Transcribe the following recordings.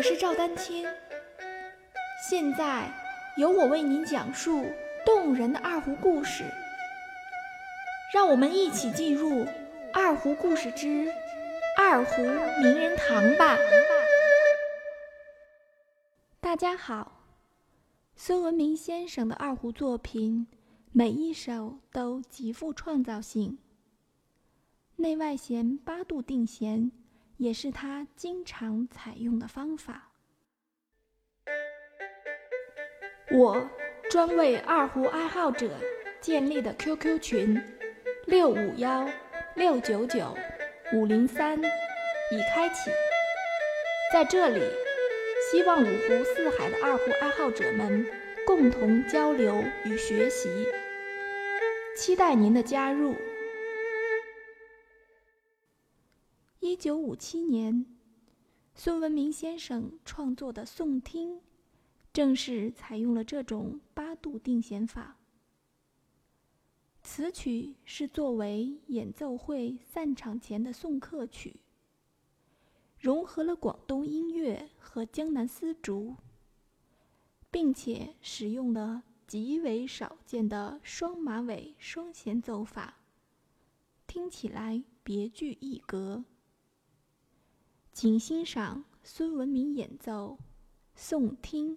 我是赵丹青，现在由我为您讲述动人的二胡故事。让我们一起进入《二胡故事之二胡名人堂》吧。大家好，孙文明先生的二胡作品，每一首都极富创造性。内外弦八度定弦。也是他经常采用的方法。我专为二胡爱好者建立的 QQ 群六五幺六九九五零三已开启，在这里，希望五湖四海的二胡爱好者们共同交流与学习，期待您的加入。一九五七年，孙文明先生创作的《颂听》，正是采用了这种八度定弦法。此曲是作为演奏会散场前的送客曲，融合了广东音乐和江南丝竹，并且使用了极为少见的双马尾双弦奏法，听起来别具一格。请欣赏孙文明演奏《颂听》。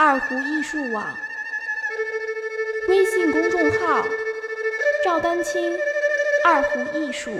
二胡艺术网，微信公众号赵丹青二胡艺术。